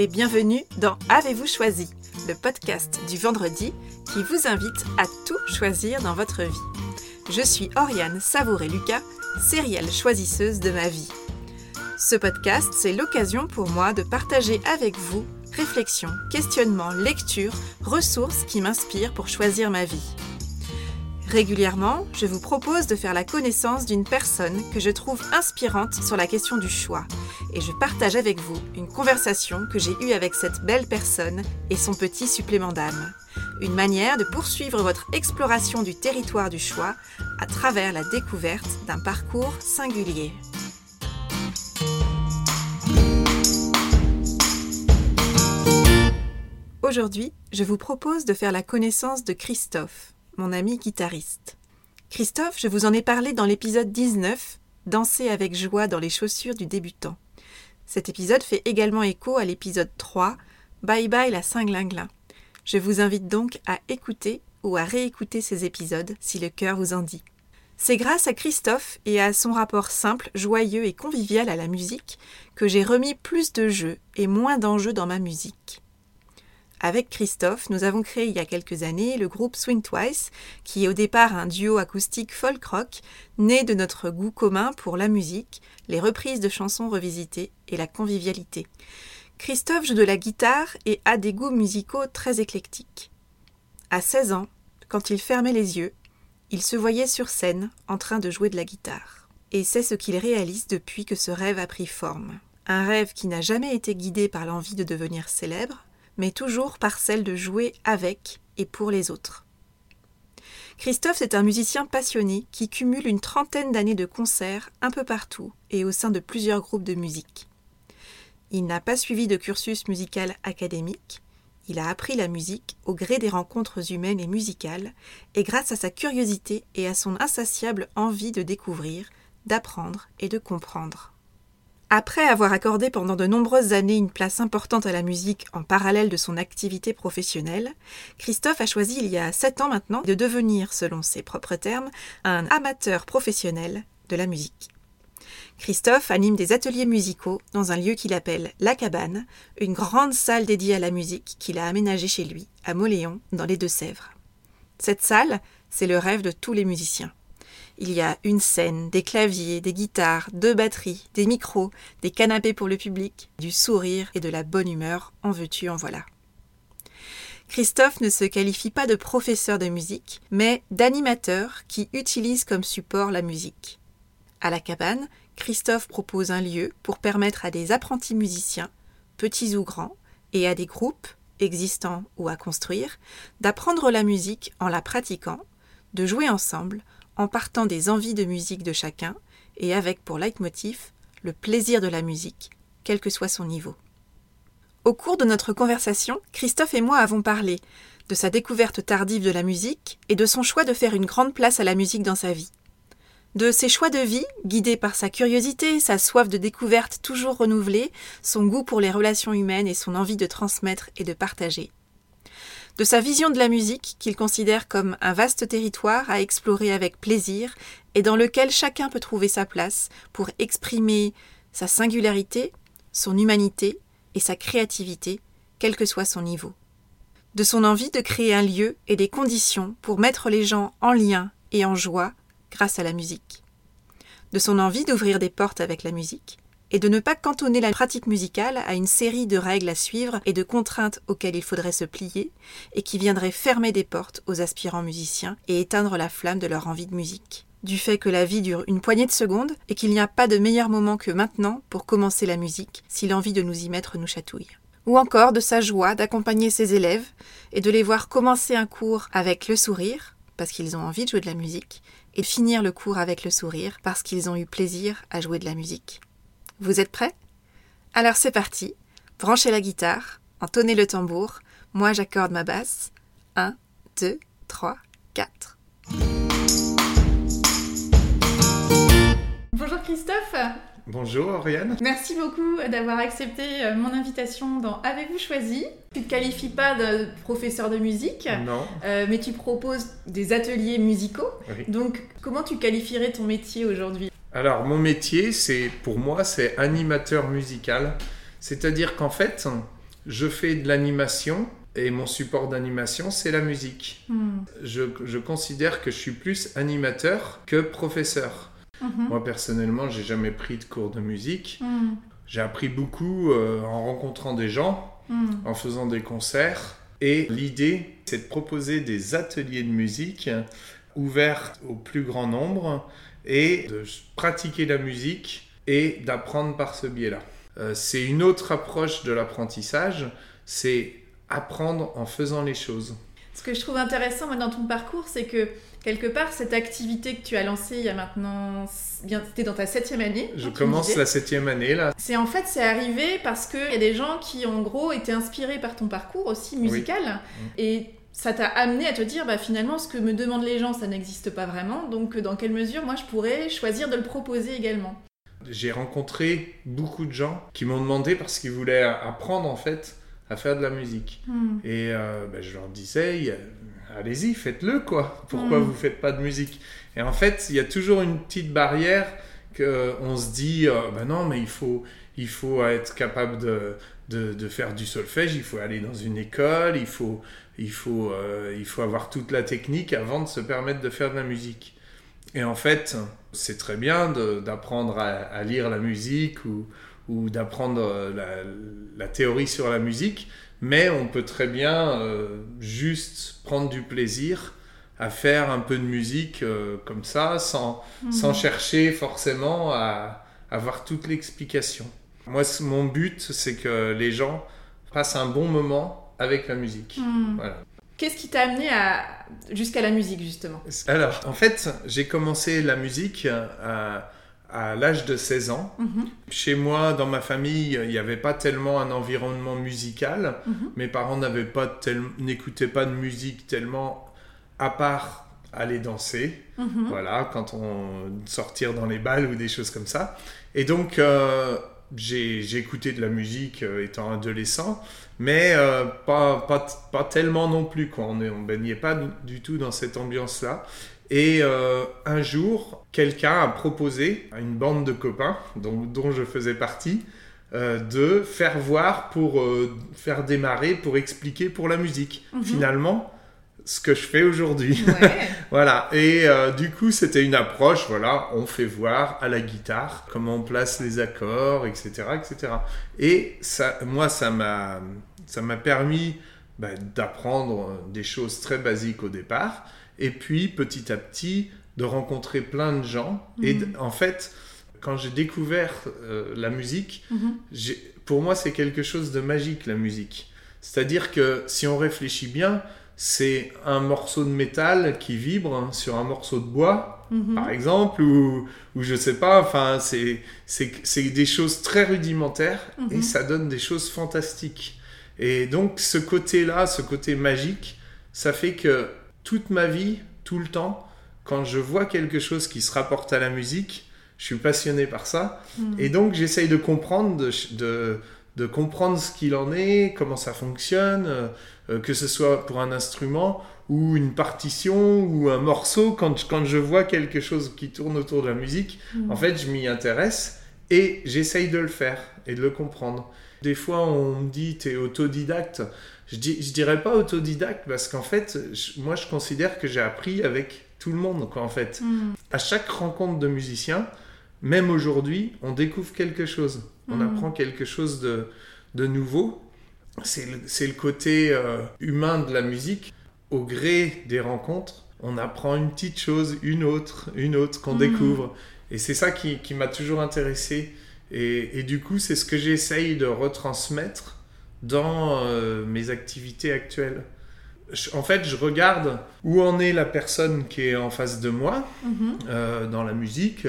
et bienvenue dans Avez-vous choisi, le podcast du vendredi qui vous invite à tout choisir dans votre vie. Je suis Oriane Savouré-Lucas, sérielle choisisseuse de ma vie. Ce podcast, c'est l'occasion pour moi de partager avec vous réflexions, questionnements, lectures, ressources qui m'inspirent pour choisir ma vie. Régulièrement, je vous propose de faire la connaissance d'une personne que je trouve inspirante sur la question du choix, et je partage avec vous une conversation que j'ai eue avec cette belle personne et son petit supplément d'âme. Une manière de poursuivre votre exploration du territoire du choix à travers la découverte d'un parcours singulier. Aujourd'hui, je vous propose de faire la connaissance de Christophe, mon ami guitariste. Christophe, je vous en ai parlé dans l'épisode 19, Danser avec joie dans les chaussures du débutant. Cet épisode fait également écho à l'épisode 3, Bye bye la Saint-Glinglin. Je vous invite donc à écouter ou à réécouter ces épisodes si le cœur vous en dit. C'est grâce à Christophe et à son rapport simple, joyeux et convivial à la musique que j'ai remis plus de jeux et moins d'enjeux dans ma musique. Avec Christophe, nous avons créé il y a quelques années le groupe Swing Twice, qui est au départ un duo acoustique folk rock, né de notre goût commun pour la musique, les reprises de chansons revisitées et la convivialité. Christophe joue de la guitare et a des goûts musicaux très éclectiques. À 16 ans, quand il fermait les yeux, il se voyait sur scène en train de jouer de la guitare. Et c'est ce qu'il réalise depuis que ce rêve a pris forme. Un rêve qui n'a jamais été guidé par l'envie de devenir célèbre, mais toujours par celle de jouer avec et pour les autres. Christophe est un musicien passionné qui cumule une trentaine d'années de concerts un peu partout et au sein de plusieurs groupes de musique. Il n'a pas suivi de cursus musical académique, il a appris la musique au gré des rencontres humaines et musicales, et grâce à sa curiosité et à son insatiable envie de découvrir, d'apprendre et de comprendre. Après avoir accordé pendant de nombreuses années une place importante à la musique en parallèle de son activité professionnelle, Christophe a choisi il y a sept ans maintenant de devenir, selon ses propres termes, un amateur professionnel de la musique. Christophe anime des ateliers musicaux dans un lieu qu'il appelle La Cabane, une grande salle dédiée à la musique qu'il a aménagée chez lui, à Moléon, dans les Deux-Sèvres. Cette salle, c'est le rêve de tous les musiciens. Il y a une scène, des claviers, des guitares, deux batteries, des micros, des canapés pour le public, du sourire et de la bonne humeur, en veux-tu, en voilà. Christophe ne se qualifie pas de professeur de musique, mais d'animateur qui utilise comme support la musique. À la cabane, Christophe propose un lieu pour permettre à des apprentis musiciens, petits ou grands, et à des groupes, existants ou à construire, d'apprendre la musique en la pratiquant, de jouer ensemble, en partant des envies de musique de chacun et avec pour leitmotiv le plaisir de la musique, quel que soit son niveau. Au cours de notre conversation, Christophe et moi avons parlé de sa découverte tardive de la musique et de son choix de faire une grande place à la musique dans sa vie. De ses choix de vie, guidés par sa curiosité, sa soif de découverte toujours renouvelée, son goût pour les relations humaines et son envie de transmettre et de partager de sa vision de la musique qu'il considère comme un vaste territoire à explorer avec plaisir et dans lequel chacun peut trouver sa place pour exprimer sa singularité, son humanité et sa créativité, quel que soit son niveau. De son envie de créer un lieu et des conditions pour mettre les gens en lien et en joie grâce à la musique. De son envie d'ouvrir des portes avec la musique, et de ne pas cantonner la pratique musicale à une série de règles à suivre et de contraintes auxquelles il faudrait se plier, et qui viendraient fermer des portes aux aspirants musiciens et éteindre la flamme de leur envie de musique. Du fait que la vie dure une poignée de secondes et qu'il n'y a pas de meilleur moment que maintenant pour commencer la musique si l'envie de nous y mettre nous chatouille ou encore de sa joie d'accompagner ses élèves et de les voir commencer un cours avec le sourire, parce qu'ils ont envie de jouer de la musique, et finir le cours avec le sourire, parce qu'ils ont eu plaisir à jouer de la musique. Vous êtes prêts? Alors c'est parti. Branchez la guitare, entonnez le tambour. Moi j'accorde ma basse. 1, 2, 3, 4. Bonjour Christophe Bonjour Oriane. Merci beaucoup d'avoir accepté euh, mon invitation dans Avez-vous choisi? Tu ne te qualifies pas de professeur de musique, non. Euh, mais tu proposes des ateliers musicaux. Donc comment tu qualifierais ton métier aujourd'hui? Alors, mon métier, c'est pour moi, c'est animateur musical. C'est-à-dire qu'en fait, je fais de l'animation et mon support d'animation, c'est la musique. Hmm. Je, je considère que je suis plus animateur que professeur. Mhm. Moi, personnellement, j'ai jamais pris de cours de musique. Hmm. J'ai appris beaucoup euh, en rencontrant des gens, Hmm. en faisant des concerts. Et l'idée, c'est de proposer des ateliers de musique ouverts au plus grand nombre et de pratiquer la musique et d'apprendre par ce biais-là. Euh, c'est une autre approche de l'apprentissage, c'est apprendre en faisant les choses. Ce que je trouve intéressant moi, dans ton parcours, c'est que quelque part, cette activité que tu as lancée il y a maintenant. Bien, c'était dans ta septième année. Je commence la septième année là. C'est en fait, c'est arrivé parce qu'il y a des gens qui, en gros, étaient inspirés par ton parcours aussi musical. Mm. Et ça t'a amené à te dire, bah, finalement, ce que me demandent les gens, ça n'existe pas vraiment. Donc, dans quelle mesure, moi, je pourrais choisir de le proposer également? J'ai rencontré beaucoup de gens qui m'ont demandé parce qu'ils voulaient apprendre en fait à faire de la musique. Hmm. Et euh, ben, je leur disais, allez-y, faites-le quoi. Pourquoi Mm. vous faites pas de musique? Et en fait, il y a toujours une petite barrière que on se dit, euh, ben non, mais il faut, il faut être capable de, de, de faire du solfège, il faut aller dans une école, il faut, il faut, euh, il faut avoir toute la technique avant de se permettre de faire de la musique. Et en fait, c'est très bien d'apprendre à, à lire la musique ou, ou d'apprendre euh, la, la théorie sur la musique, mais on peut très bien euh, juste prendre du plaisir à faire un peu de musique euh, comme ça, sans, Hmm. sans chercher forcément à avoir toute l'explication. Moi, mon but, c'est que les gens passent un bon moment avec la musique. Hmm. Voilà. Qu'est-ce qui t'a amené à... jusqu'à la musique, justement? Alors, en fait, j'ai commencé la musique à, à l'âge de 16 ans. Mhm. Chez moi, dans ma famille, il n'y avait pas tellement un environnement musical. Mhm. Mes parents n'avaient pas tel- n'écoutaient pas de musique tellement à part aller danser. Mhm. Voilà, quand on sortir dans les balles ou des choses comme ça. Et donc, euh, j'ai écouté de la musique euh, étant adolescent, mais euh, pas, pas, pas tellement non plus. Quoi. On ne baignait pas du, du tout dans cette ambiance-là. Et euh, un jour, quelqu'un a proposé à une bande de copains, dont, dont je faisais partie, de faire voir pour faire démarrer, pour expliquer pour la musique. Mhm. Finalement, ce que je fais aujourd'hui. Ouais. Voilà, et euh, du coup, c'était une approche, voilà, on fait voir à la guitare comment on place les accords, etc., etc. Et ça, moi, ça m'a, ça m'a permis bah, d'apprendre des choses très basiques au départ, et puis petit à petit de rencontrer plein de gens. Et d- en fait, quand j'ai découvert euh, la musique, Mhm. pour moi, c'est quelque chose de magique, la musique. C'est-à-dire que si on réfléchit bien, c'est un morceau de métal qui vibre hein, sur un morceau de bois, Mhm. par exemple, ou, ou je sais pas, enfin, c'est, c'est, c'est des choses très rudimentaires et Mhm. ça donne des choses fantastiques. Et donc, ce côté-là, ce côté magique, ça fait que toute ma vie, tout le temps, quand je vois quelque chose qui se rapporte à la musique, je suis passionné par ça. Mhm. Et donc, j'essaye de comprendre, de, de, de comprendre ce qu'il en est, comment ça fonctionne, euh, que ce soit pour un instrument ou une partition ou un morceau. Quand, je- quand je vois quelque chose qui tourne autour de la musique, Mhm. en fait, je m'y intéresse et j'essaye de le faire et de le comprendre. Des fois, on me dit, t'es autodidacte. Je, dis, je dirais pas autodidacte parce qu'en fait, je- moi, je considère que j'ai appris avec tout le monde, quoi, en fait. Mhm. À chaque rencontre de musiciens, même aujourd'hui, on découvre quelque chose. On Mhm. apprend quelque chose de, de nouveau. C'est le, côté euh, humain de la musique. Au gré des rencontres, on apprend une petite chose, une autre, une autre qu'on Mhm. découvre. Et c'est ça qui, qui m'a toujours intéressé. Et, et du coup, c'est ce que j'essaye de retransmettre dans euh, mes activités actuelles. Je- en fait, je regarde où en est la personne qui est en face de moi Mhm. euh, dans la musique.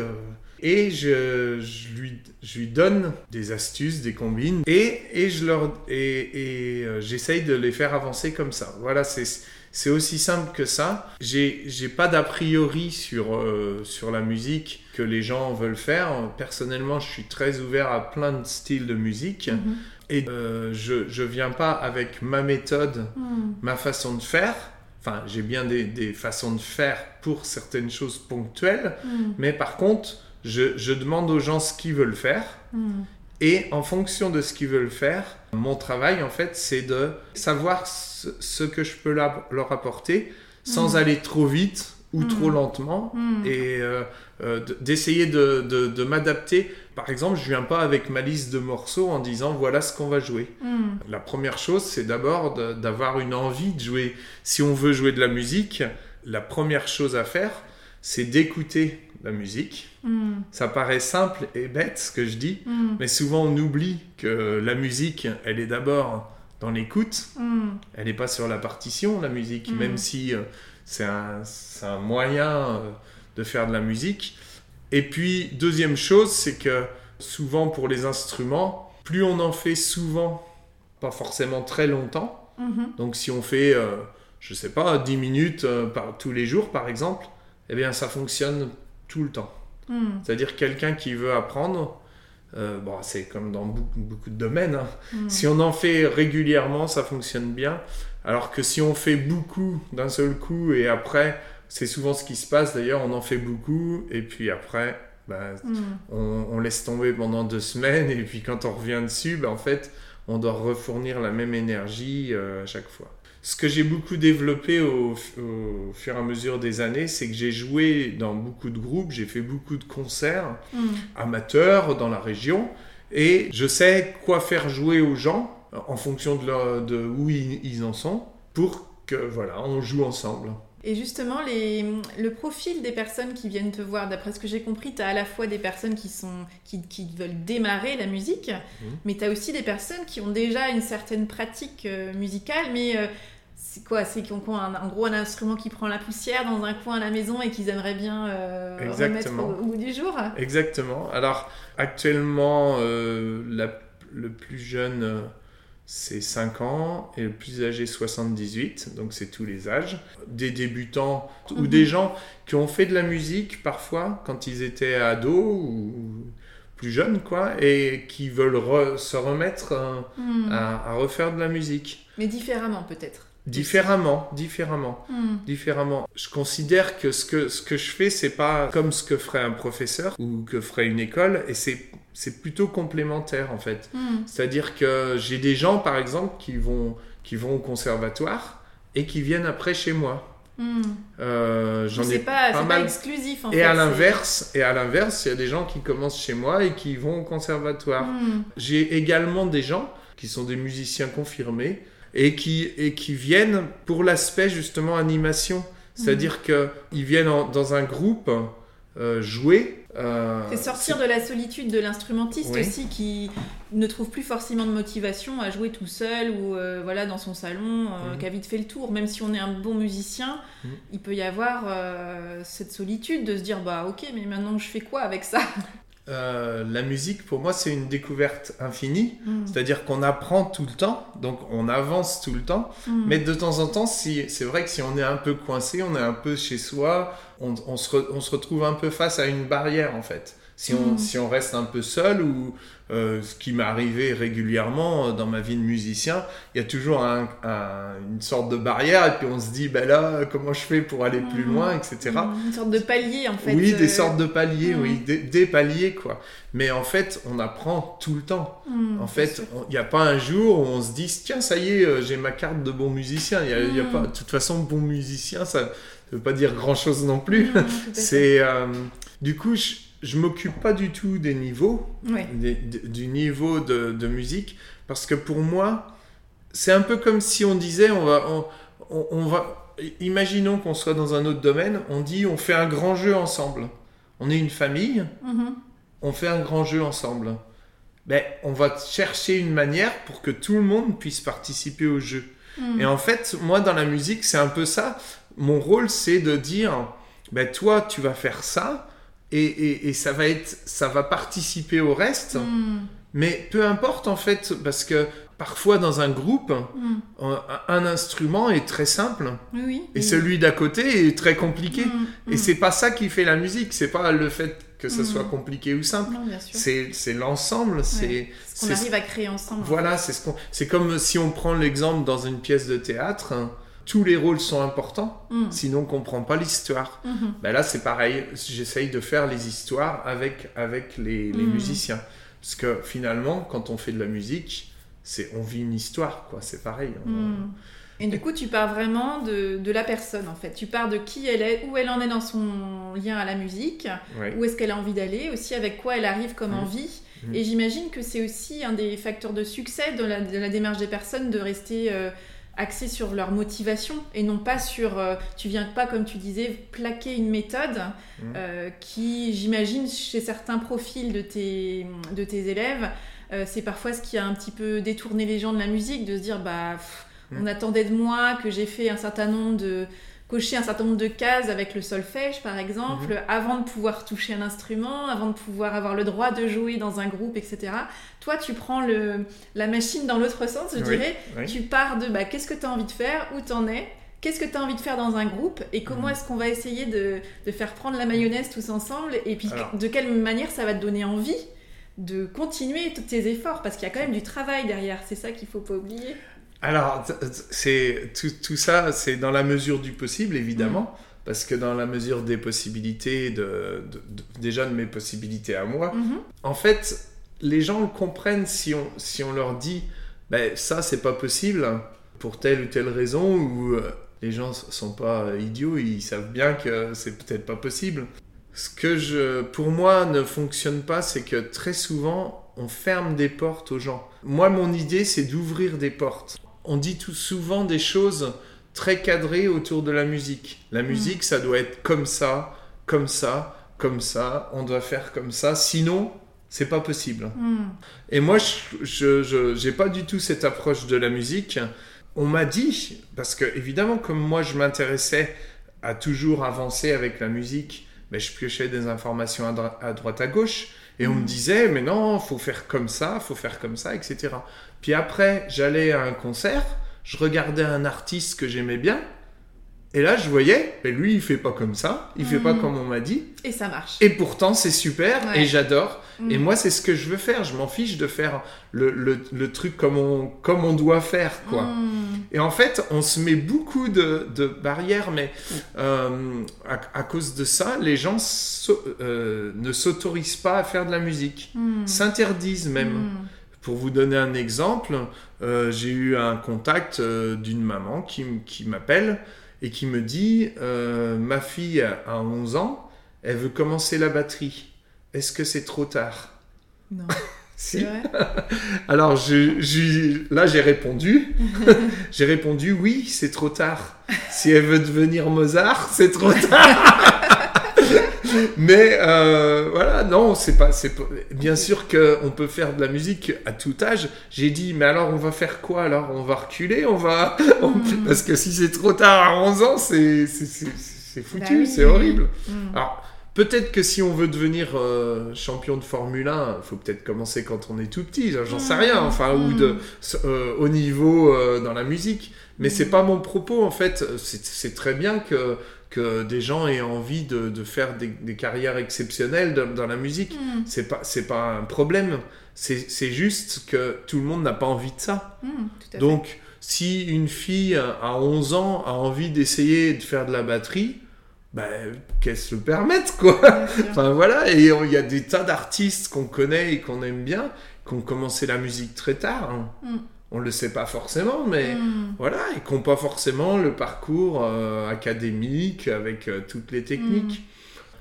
Et je, je lui, je lui donne des astuces, des combines, et, et je leur et, et, euh, j'essaye de les faire avancer comme ça. Voilà, c'est c'est aussi simple que ça. J'ai j'ai pas d'a priori sur euh, sur la musique que les gens veulent faire. Personnellement, je suis très ouvert à plein de styles de musique, Mhm. et euh, je je viens pas avec ma méthode Mhm. ma façon de faire. Enfin, j'ai bien des, des façons de faire pour certaines choses ponctuelles, Mhm. mais par contre, je, je demande aux gens ce qu'ils veulent faire Mhm. Et en fonction de ce qu'ils veulent faire, mon travail, en fait, c'est de savoir ce, ce que je peux leur apporter sans Mm. aller trop vite ou Mm. trop lentement et euh, euh, d'essayer de, de- de m'adapter. Par exemple, je viens pas avec ma liste de morceaux en disant voilà ce qu'on va jouer. Hmm. La première chose, c'est d'abord d'avoir une envie de jouer. Si on veut jouer de la musique, la première chose à faire, c'est d'écouter la musique. Hmm. Ça paraît simple et bête ce que je dis, Hmm. mais souvent on oublie que la musique, elle est d'abord dans l'écoute, Hmm. elle n'est pas sur la partition, la musique, même si euh, c'est un, un moyen euh, de faire de la musique. Et puis, deuxième chose, c'est que souvent pour les instruments, plus on en fait souvent, pas forcément très longtemps, donc si on fait, euh, je sais pas, 10 minutes euh, par, tous les jours par exemple, eh bien ça fonctionne tout le temps. Hmm. C'est-à-dire quelqu'un qui veut apprendre, euh, bon, c'est comme dans beaucoup, beaucoup de domaines, hein. Hmm. si on en fait régulièrement, ça fonctionne bien. Alors que si on fait beaucoup d'un seul coup et après, c'est souvent ce qui se passe d'ailleurs, on en fait beaucoup et puis après, bah, Hmm. on, on laisse tomber pendant deux semaines et puis quand on revient dessus, bah, en fait, on doit refournir la même énergie euh, à chaque fois. Ce que j'ai beaucoup développé au, au fur et à mesure des années, c'est que j'ai joué dans beaucoup de groupes, j'ai fait beaucoup de concerts Hmm. amateurs dans la région et je sais quoi faire jouer aux gens en fonction de, leur- de où ils, ils en sont pour que voilà on joue ensemble. Et justement, les, le profil des personnes qui viennent te voir, d'après ce que j'ai compris, tu as à la fois des personnes qui, sont, qui, qui veulent démarrer la musique, Mhm. mais tu as aussi des personnes qui ont déjà une certaine pratique euh, musicale, mais euh, c'est quoi C'est qui ont, un- en gros un instrument qui prend la poussière dans un coin à la maison et qu'ils aimeraient bien euh, remettre au, au bout du jour? Exactement. Alors actuellement euh, la- le plus jeune c'est 5 ans et le plus âgé 78, donc c'est tous les âges. Des débutants ou Mhm. des gens qui ont fait de la musique parfois quand ils étaient ados ou plus jeunes quoi et qui veulent re- se remettre Hmm. à, à refaire de la musique. Mais différemment peut-être. Différemment, différemment, Hmm. différemment. Je considère que ce que, ce que je fais, c'est pas comme ce que ferait un professeur ou que ferait une école, et c'est, c'est plutôt complémentaire en fait. Hmm. C'est-à-dire que j'ai des gens, par exemple, qui vont, qui vont au conservatoire et qui viennent après chez moi. Hmm. Euh, j'en C'est ai pas, exclusif en Et fait. à l'inverse, et à l'inverse, il y a des gens qui commencent chez moi et qui vont au conservatoire. Hmm. J'ai également des gens qui sont des musiciens confirmés et qui, et qui viennent pour l'aspect justement animation. C'est-à-dire qu'ils viennent en- dans un groupe euh, jouer. euh, C'est sortir de la solitude de l'instrumentiste Oui. aussi qui ne trouve plus forcément de motivation à jouer tout seul ou euh, voilà dans son salon, Mhm. qui a vite fait le tour. Même si on est un bon musicien, Mhm. il peut y avoir cette solitude de se dire bah ok mais maintenant je fais quoi avec ça? Euh, la musique, pour moi, c'est une découverte infinie. Mhm. C'est-à-dire qu'on apprend tout le temps, donc on avance tout le temps. Mhm. Mais de temps en temps, si, c'est vrai que si on est un peu coincé, on est un peu chez soi, on, on se, re- on se retrouve un peu face à une barrière en fait. Si on, Mm. si on reste un peu seul, ou euh, ce qui m'est arrivé régulièrement euh, dans ma vie de musicien, il y a toujours un- un- une sorte de barrière, et puis on se dit, ben là, comment je fais pour aller plus Mm. loin, etc. Mhm. Une sorte de palier en fait. oui, euh, des sortes de paliers, oui, des, des paliers, quoi. Mais en fait, on apprend tout le temps. En fait, il n'y a pas un jour où on se dit tiens, ça y est, euh, j'ai ma carte de bon musicien. Il y a, y a pas, de toute façon, bon musicien, ça ne veut pas dire grand chose non plus. C'est euh, du coup, je, je m'occupe pas du tout des niveaux, Ouais. des- de- du niveau de, de musique, parce que pour moi, c'est un peu comme si on disait on va, on, on- on va, imaginons qu'on soit dans un autre domaine, on dit on fait un grand jeu ensemble. On est une famille, Mhm. on fait un grand jeu ensemble. Ben, on va chercher une manière pour que tout le monde puisse participer au jeu. Mhm. Et en fait, moi, dans la musique, c'est un peu ça. Mon rôle, c'est de dire, ben, toi, tu vas faire ça, et, et- et ça va être, ça va participer au reste. Mhm. Mais peu importe, en fait, parce que parfois, dans un groupe, Mhm. un, un instrument est très simple, Oui, et oui. celui d'à côté est très compliqué. Et c'est pas ça qui fait la musique, c'est pas le fait que ça soit compliqué ou simple. Non, bien sûr. C'est l'ensemble, c'est Ce qu'on arrive à créer ensemble. voilà, c'est ce qu'on c'est comme si on prend l'exemple dans une pièce de théâtre, tous les rôles sont importants, Mhm. sinon on comprend pas l'histoire. Mhm. Ben là c'est pareil, j'essaye de faire les histoires avec avec les, les Mm. musiciens. Parce que finalement, quand on fait de la musique, c'est on vit une histoire, quoi. C'est pareil. On- Hmm. Et du coup, tu pars vraiment de, de la personne, en fait. Tu pars de qui elle est, où elle en est dans son lien à la musique, Ouais. où est-ce qu'elle a envie d'aller, aussi avec quoi elle arrive comme envie. Et j'imagine que c'est aussi un des facteurs de succès de la, de la démarche des personnes de rester euh, axées sur leur motivation et non pas sur. euh, tu viens pas, comme tu disais, plaquer une méthode Mhm. euh, qui, j'imagine, chez certains profils de tes, de tes élèves, euh, c'est parfois ce qui a un petit peu détourné les gens de la musique, de se dire bah pff, on attendait de moi que j'ai fait un certain nombre de cocher un certain nombre de cases avec le solfège par exemple Mhm. avant de pouvoir toucher un instrument avant de pouvoir avoir le droit de jouer dans un groupe etc toi tu prends le, la machine dans l'autre sens je Oui, dirais oui. tu pars de bah, qu'est-ce que tu as envie de faire où t'en es Qu'est-ce que tu as envie de faire dans un groupe et comment Mhm. est-ce qu'on va essayer de, de faire prendre la mayonnaise tous ensemble et puis Alors- de quelle manière ça va te donner envie de continuer tous tes efforts parce qu'il y a quand même du travail derrière, c'est ça qu'il faut pas oublier. Alors, c'est tout, tout ça, c'est dans la mesure du possible, évidemment, parce que dans la mesure des possibilités, de, de- de- déjà de mes possibilités à moi, Mhm. en fait, les gens le comprennent si on, si on leur dit, ben, ça, c'est pas possible, pour telle ou telle raison, ou euh, les gens sont pas idiots, ils savent bien que c'est peut-être pas possible. Ce que je, pour moi, ne fonctionne pas, c'est que très souvent, on ferme des portes aux gens. Moi, mon idée, c'est d'ouvrir des portes. On dit tout souvent des choses très cadrées autour de la musique. La musique, ça doit être comme ça, comme ça, comme ça. On doit faire comme ça. Sinon, c'est pas possible. Mhm. Et moi, je, je, je- j'ai pas du tout cette approche de la musique. On m'a dit, parce que évidemment, comme moi, je m'intéressais à toujours avancer avec la musique, mais je piochais des informations à, droite à gauche, et on me Mhm. disait, mais non, faut faire comme ça, faut faire comme ça, etc. Puis après, j'allais à un concert, je regardais un artiste que j'aimais bien, et là, je voyais, mais lui, il fait pas comme ça, il fait pas Mhm. comme on m'a dit, Et ça marche. et pourtant, c'est super, Ouais. et j'adore. Et Mhm. moi, c'est ce que je veux faire. Je m'en fiche de faire le, le- le truc comme on, comme on doit faire, quoi. Mhm. Et en fait, on se met beaucoup de, de barrières, mais euh, à, à cause de ça, les gens euh, ne s'autorisent pas à faire de la musique, s'interdisent même. Pour vous donner un exemple, euh, j'ai eu un contact d'une maman qui m'appelle et qui me dit euh, Ma fille a 11 ans, elle veut commencer la batterie. Est-ce que c'est trop tard? Non. Si. Vrai? Alors je, je- là j'ai répondu. j'ai répondu oui, c'est trop tard. Si elle veut devenir Mozart, c'est trop tard. Mais euh, voilà, non, c'est pas, c'est Bien sûr qu'on peut faire de la musique à tout âge. J'ai dit, mais alors on va faire quoi Alors? On va reculer, on va, Mm. parce que si c'est trop tard à 11 ans, c'est c'est- foutu, Bah oui. c'est horrible. Mhm. Alors, peut-être que si on veut devenir euh, champion de Formule 1, il faut peut-être commencer quand on est tout petit, j'en sais Mm. rien, enfin, ou Mm. de euh, au niveau euh, dans la musique. Mais Mm. c'est pas mon propos, en fait. C'est très bien que, que des gens aient envie de, de faire des, des carrières exceptionnelles dans, dans la musique. Mhm. C'est pas, c'est pas un problème. C'est juste que tout le monde n'a pas envie de ça. Tout à fait. Donc, si une fille à 11 ans a envie d'essayer de faire de la batterie, ben, qu'elle se le permette, quoi. Enfin voilà, et il y a des tas d'artistes qu'on connaît et qu'on aime bien, qui ont commencé la musique très tard. hein. Mm. On le sait pas forcément, mais Mhm. voilà, et qui n'ont pas forcément le parcours euh, académique avec euh, toutes les techniques.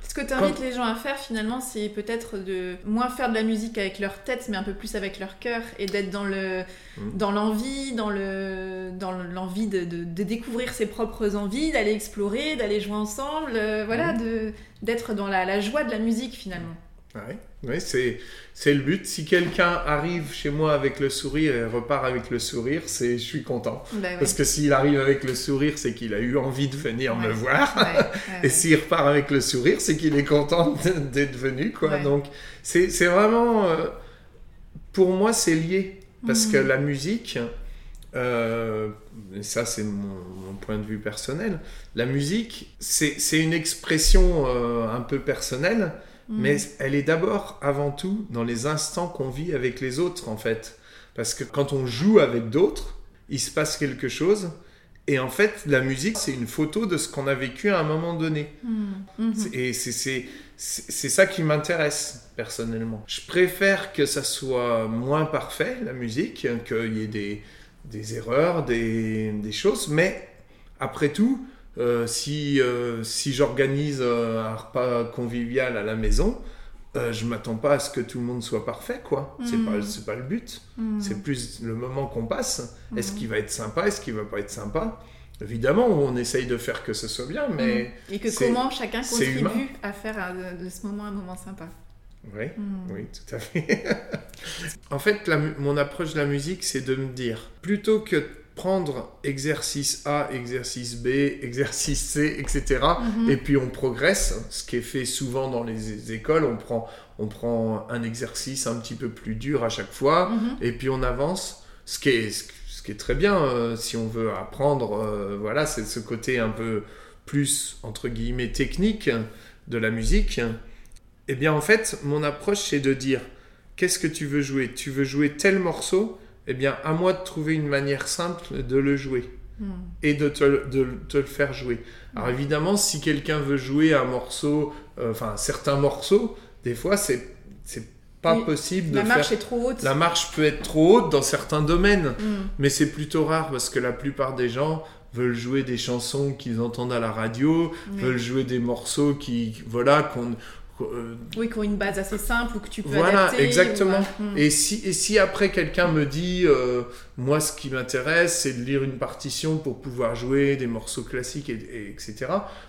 Ce que tu invites les gens à faire finalement, c'est peut-être de moins faire de la musique avec leur tête, mais un peu plus avec leur cœur, et d'être dans le, Mm. dans l'envie, dans le, dans l'envie de, de- de découvrir ses propres envies, d'aller explorer, d'aller jouer ensemble, euh, voilà, de d'être dans la, la joie de la musique finalement. Ouais, ouais, c'est c'est le but. Si quelqu'un arrive chez moi avec le sourire et repart avec le sourire, c'est je suis content. Bah ouais. Parce que s'il arrive avec le sourire, c'est qu'il a eu envie de venir me voir. Ouais, Et s'il repart avec le sourire, c'est qu'il est content d'être venu, quoi. Donc, c'est c'est vraiment... euh, pour moi, c'est lié. Parce Mhm. que la musique, euh, et ça c'est mon, mon point de vue personnel, la musique, c'est c'est une expression euh, un peu personnelle, Mhm. mais elle est d'abord, avant tout, dans les instants qu'on vit avec les autres, en fait. Parce que quand on joue avec d'autres, il se passe quelque chose. Et en fait, la musique, c'est une photo de ce qu'on a vécu à un moment donné. Mhm. Mhm. Et c'est ça qui m'intéresse personnellement. Je préfère que ça soit moins parfait, la musique, qu'il y ait des, des erreurs, des, des, choses, mais après tout, euh, si, euh, si j'organise euh, un repas convivial à la maison, je m'attends pas à ce que tout le monde soit parfait, quoi. C'est pas, Mm. c'est pas le but. Mm. C'est plus le moment qu'on passe. Est-ce Mhm. qu'il va être sympa? Est-ce qu'il va pas être sympa? Évidemment, on essaye de faire que ce soit bien, mais Et que c'est- comment chacun c'est contribue à faire de, ce moment un moment sympa. oui, oui, tout à fait. en fait, la mon approche de la musique, c'est de me dire, plutôt que prendre exercice A, exercice B, exercice C, etc., Mhm. et puis on progresse, ce qui est fait souvent dans les écoles, on prend, on prend un exercice un petit peu plus dur à chaque fois, Mhm. et puis on avance, ce qui est, ce qui est très bien euh, si on veut apprendre, euh, voilà, c'est ce côté un peu plus, entre guillemets, technique de la musique. Eh bien, en fait, mon approche, c'est de dire, qu'est-ce que tu veux jouer? Tu veux jouer tel morceau Eh bien, à moi de trouver une manière simple de le jouer Mm. et de te, de te le faire jouer. Alors évidemment, si quelqu'un veut jouer un morceau, euh, enfin certains morceaux, des fois c'est c'est pas Oui, possible de La marche faire. est trop haute. La marche peut être trop haute dans certains domaines, Mm. mais c'est plutôt rare parce que la plupart des gens veulent jouer des chansons qu'ils entendent à la radio, Oui. veulent jouer des morceaux qui voilà qu'on Oui, qui ont une base assez simple ou que tu peux Voilà, adapter. exactement. ou, euh, mm. Et si, et si après quelqu'un me dit, euh, moi ce qui m'intéresse c'est de lire une partition pour pouvoir jouer des morceaux classiques, et, et- etc.,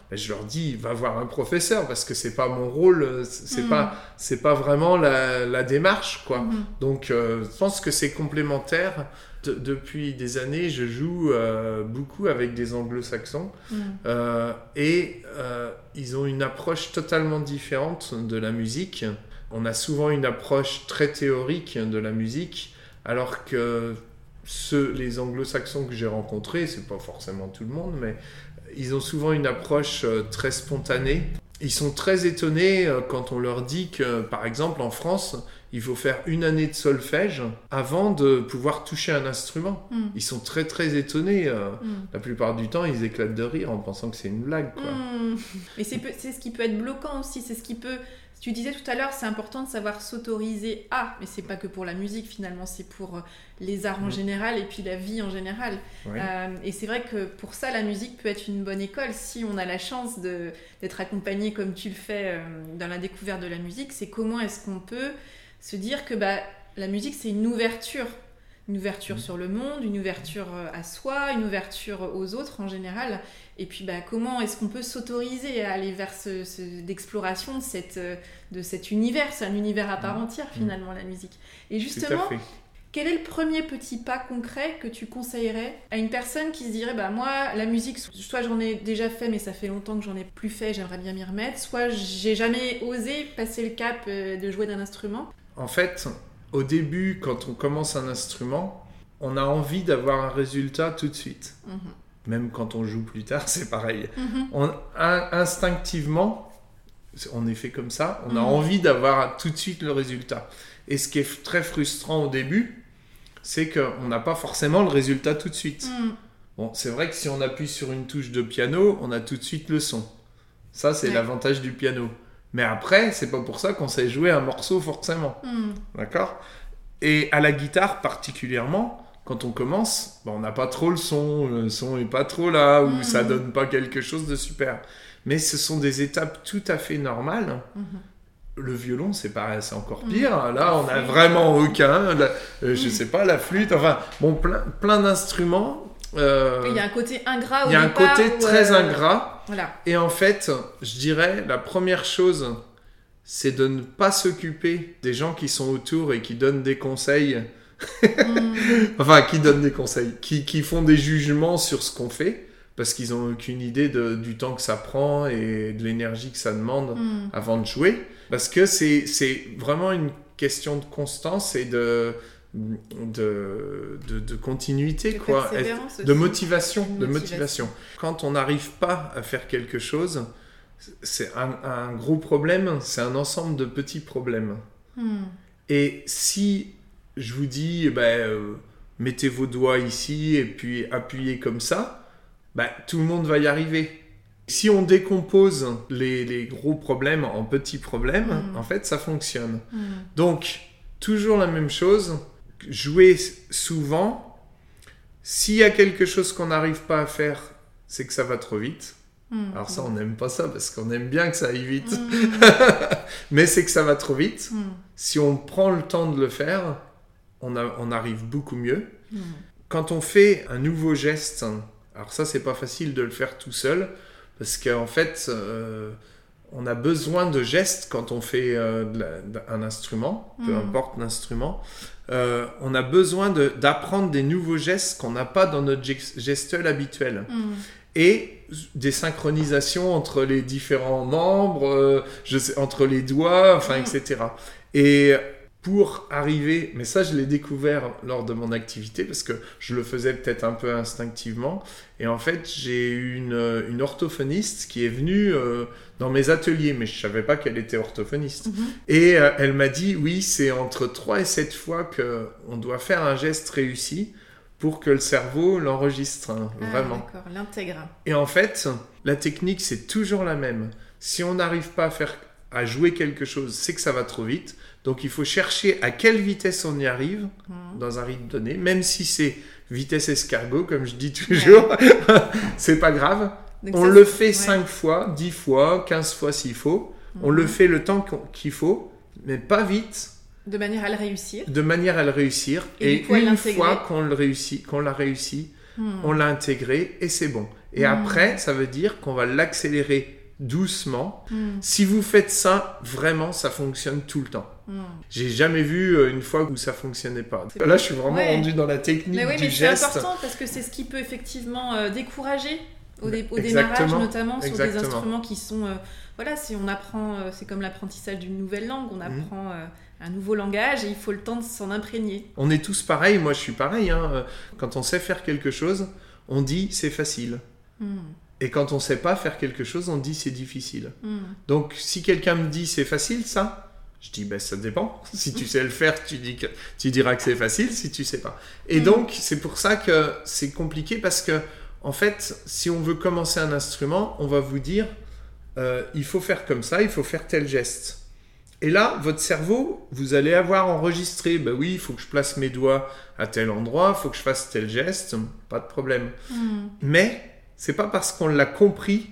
ben, je leur dis, va voir un professeur parce que c'est pas mon rôle, euh, c'est Mm. pas, c'est pas vraiment la, la démarche, quoi. Mhm. Donc euh, je pense que c'est complémentaire. De- depuis des années, je joue euh, beaucoup avec des anglo-saxons. Mm. Euh, et euh, ils ont une approche totalement différente de la musique. On a souvent une approche très théorique de la musique, alors que ceux, les anglo-saxons que j'ai rencontrés, c'est pas forcément tout le monde, mais ils ont souvent une approche très spontanée. Ils sont très étonnés quand on leur dit que, par exemple, en France, il faut faire une année de solfège avant de pouvoir toucher un instrument. Mm. Ils sont très très étonnés. euh, Mm. la plupart du temps, ils éclatent de rire en pensant que c'est une blague. Quoi. Mm. Et c'est ce qui peut être bloquant aussi, c'est ce qui peut... Tu disais tout à l'heure, c'est important de savoir s'autoriser à, mais c'est pas que pour la musique finalement, c'est pour euh, les arts en général et puis la vie en général. Euh, et c'est vrai que pour ça, la musique peut être une bonne école si on a la chance d'être accompagné comme tu le fais euh, dans la découverte de la musique. C'est comment est-ce qu'on peut se dire que bah, la musique, c'est une ouverture. Une ouverture Mm. sur le monde, une ouverture euh, à soi, une ouverture aux autres en général. Et puis bah, comment est-ce qu'on peut s'autoriser à aller vers ce, ce- d'exploration de, cette, euh, de cet univers? C'est un univers à part Mm. entière finalement, la musique. Et justement, quel est le premier petit pas concret que tu conseillerais à une personne qui se dirait bah moi la musique soit j'en ai déjà fait mais ça fait longtemps que j'en ai plus fait j'aimerais bien m'y remettre soit j'ai jamais osé passer le cap euh, de jouer d'un instrument En fait, au début, quand on commence un instrument, on a envie d'avoir un résultat tout de suite. Mhm. Même quand on joue plus tard, c'est pareil. Mhm. On, in- instinctivement, on est fait comme ça, on a Mhm. envie d'avoir tout de suite le résultat. Et ce qui est très frustrant au début, c'est qu'on n'a pas forcément le résultat tout de suite. Bon, c'est vrai que si on appuie sur une touche de piano, on a tout de suite le son. Ça, c'est Ouais. l'avantage du piano. Mais après, c'est pas pour ça qu'on sait jouer un morceau forcément. Mhm. D'accord? Et à la guitare particulièrement, quand on commence, ben, on n'a pas trop le son, le son est pas trop là, ou Mhm. ça donne pas quelque chose de super. Mais ce sont des étapes tout à fait normales. Mhm. Le violon, c'est pareil, c'est encore Mhm. pire. Là, on a flûte. vraiment aucun. La- euh, je Mhm. sais pas, la flûte, enfin, bon, plein, plein d'instruments. euh, il y a un côté ingrat au il y a un côté très euh, ingrat. Voilà Et en fait, je dirais, la première chose, c'est de ne pas s'occuper des gens qui sont autour et qui donnent des conseils. Mhm. Enfin, qui donnent des conseils, qui, qui font des jugements sur ce qu'on fait, parce qu'ils n'ont aucune idée de- du temps que ça prend et de l'énergie que ça demande Mhm. avant de jouer. Parce que c'est c'est vraiment une question de constance et de, de, de, de continuité, De quoi. de motivation, de motivation. motivation. Quand on n'arrive pas à faire quelque chose, c'est un, un gros problème, c'est un ensemble de petits problèmes. Mhm. Et si je vous dis, eh ben, euh, mettez vos doigts ici et puis appuyez comme ça, ben, tout le monde va y arriver. Si on décompose les, les gros problèmes en petits problèmes, Mm. en fait, ça fonctionne. Mm. Donc, toujours la même chose, jouer souvent. S'il y a quelque chose qu'on n'arrive pas à faire, c'est que ça va trop vite. Mm. Alors ça, on n'aime pas ça parce qu'on aime bien que ça aille vite. Mm. Mais c'est que ça va trop vite. Mm. Si on prend le temps de le faire, on, a- on arrive beaucoup mieux. Quand on fait un nouveau geste, alors ça, c'est pas facile de le faire tout seul parce qu'en fait, euh, on a besoin de gestes quand on fait euh, un instrument, peu Mhm. importe l'instrument. Euh, on a besoin de- d'apprendre des nouveaux gestes qu'on n'a pas dans notre gest- gestuelle habituelle Mm. et des synchronisations entre les différents membres, euh, je sais, entre les doigts, enfin, Mm. etc. Et pour arriver, mais ça je l'ai découvert lors de mon activité parce que je le faisais peut-être un peu instinctivement. Et en fait, j'ai eu une, une orthophoniste qui est venue euh, dans mes ateliers, mais je savais pas qu'elle était orthophoniste. Mhm. Et euh, elle m'a dit, oui, c'est entre 3 et 7 fois qu'on doit faire un geste réussi pour que le cerveau l'enregistre, hein, Ah, vraiment. D'accord, l'intègre. Et en fait, la technique, c'est toujours la même. Si on n'arrive pas à faire à jouer quelque chose, c'est que ça va trop vite. Donc il faut chercher à quelle vitesse on y arrive Mm. dans un rythme donné, même si c'est vitesse escargot, comme je dis toujours, c'est pas grave. Donc On ça, le fait ouais. 5 fois, 10 fois, 15 fois s'il faut. On Mhm. le fait le temps qu'il faut, mais pas vite, De manière à le réussir. de manière à le réussir. Et une fois qu'on le réussit, qu'on l'a réussi, Mm. on l'a intégré et c'est bon. Et Mm. après, ça veut dire qu'on va l'accélérer doucement. Mm. Si vous faites ça, vraiment, ça fonctionne tout le temps. Mm. J'ai jamais vu euh, une fois où ça fonctionnait pas. Là, je suis vraiment Ouais. rendu dans la technique Mais oui, du mais c'est important parce que c'est ce qui peut effectivement euh, décourager au, dé- au Exactement, démarrage, notamment sur des instruments qui sont. euh, voilà, si on apprend, euh, c'est comme l'apprentissage d'une nouvelle langue, on Mhm. apprend un nouveau langage et il faut le temps de s'en imprégner. On est tous pareils. Moi, je suis pareil. hein. Quand on sait faire quelque chose, on dit c'est facile. Mm. Et quand on sait pas faire quelque chose, on dit c'est difficile. Mm. Donc, si quelqu'un me dit c'est facile, ça, je dis ben ça dépend. Si tu sais le faire, tu, dis que, tu diras que c'est facile. Si tu sais pas. Et Mhm. donc, c'est pour ça que c'est compliqué parce que, en fait, si on veut commencer un instrument, on va vous dire euh, il faut faire comme ça, il faut faire tel geste. Et là, votre cerveau, vous allez avoir enregistré, ben oui, il faut que je place mes doigts à tel endroit, il faut que je fasse tel geste, pas de problème. Mm. Mais c'est pas parce qu'on l'a compris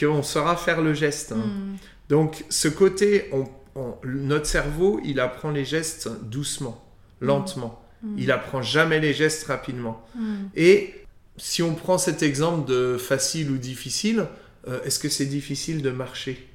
qu'on saura faire le geste. hein. Mm. Donc ce côté, on- on- notre cerveau, il apprend les gestes doucement, lentement. Mm. Il apprend jamais les gestes rapidement. Mm. Et si on prend cet exemple de facile ou difficile, euh, est-ce que c'est difficile de marcher?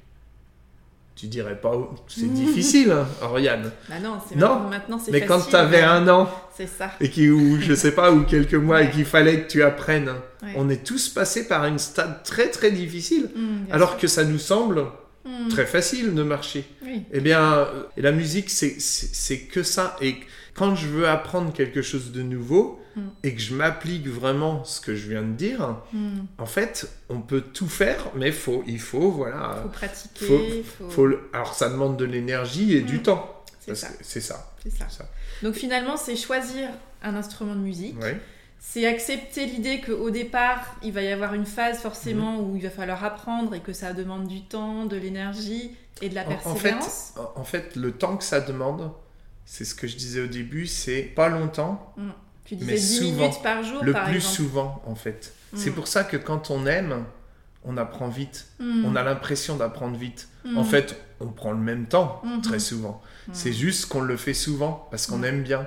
Tu dirais pas, c'est difficile, hein, Oriane. Bah non, c'est Non, maintenant, c'est Mais quand tu avais ouais. un an C'est ça. et qui, ou je sais pas, ou quelques mois et qu'il fallait que tu apprennes, Ouais. on est tous passés par une stade très très difficile, Mm, alors sûr. que ça nous semble Mm. très facile de marcher. Oui. Eh bien, euh, et la musique, c'est- que ça. Et quand je veux apprendre quelque chose de nouveau Mm. et que je m'applique vraiment ce que je viens de dire, Mm. en fait, on peut tout faire, mais faut, il faut, voilà. Faut pratiquer. faut- faut- faut le- alors, ça demande de l'énergie et du temps. C'est Parce ça. que C'est ça. C'est ça. c'est ça. Donc finalement, c'est choisir un instrument de musique. Ouais. C'est accepter l'idée qu'au départ, il va y avoir une phase forcément Mhm. où il va falloir apprendre et que ça demande du temps, de l'énergie et de la En, en fait, persévérance. en- fait, le temps que ça demande, c'est ce que je disais au début, c'est pas longtemps, tu mais disais 10 souvent, minutes par jour, le par plus exemple. souvent, en fait. C'est Mm. pour ça que quand on aime, on apprend vite. Mm. On a l'impression d'apprendre vite. Mm. En fait, on prend le même temps Mhm. très souvent. Mm. C'est juste qu'on le fait souvent parce qu'on Mm. aime bien.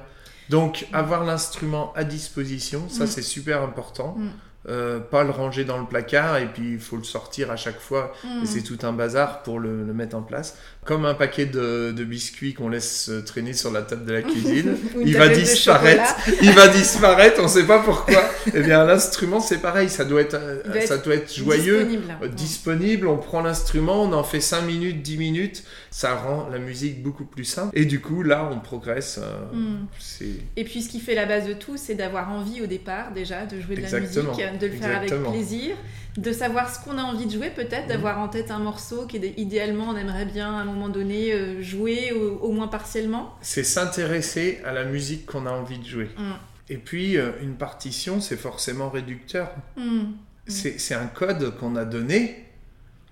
Donc, avoir l'instrument à disposition, ça Mm. c'est super important. Mm. Euh, pas le ranger dans le placard et puis il faut le sortir à chaque fois. Mm. Et c'est tout un bazar pour le, le mettre en place. Comme un paquet de, de biscuits qu'on laisse traîner sur la table de la cuisine. Il va disparaître. il va disparaître, on ne sait pas pourquoi. eh bien, l'instrument, c'est pareil. Ça doit être, doit ça être doit être joyeux. Disponible. Euh, disponible, on prend l'instrument, on en fait 5 minutes, 10 minutes, ça rend la musique beaucoup plus simple. Et du coup, là, on progresse. euh, Mm. C'est Et puis ce qui fait la base de tout, c'est d'avoir envie au départ déjà de jouer de Exactement. la musique, de le faire Exactement. avec plaisir, de savoir ce qu'on a envie de jouer peut-être, d'avoir en tête un morceau qui idéalement on aimerait bien moment donné euh, jouer au, au moins partiellement. c'est s'intéresser à la musique qu'on a envie de jouer. Mm. Et puis, euh, une partition, c'est forcément réducteur. Mm. C'est c'est un code qu'on a donné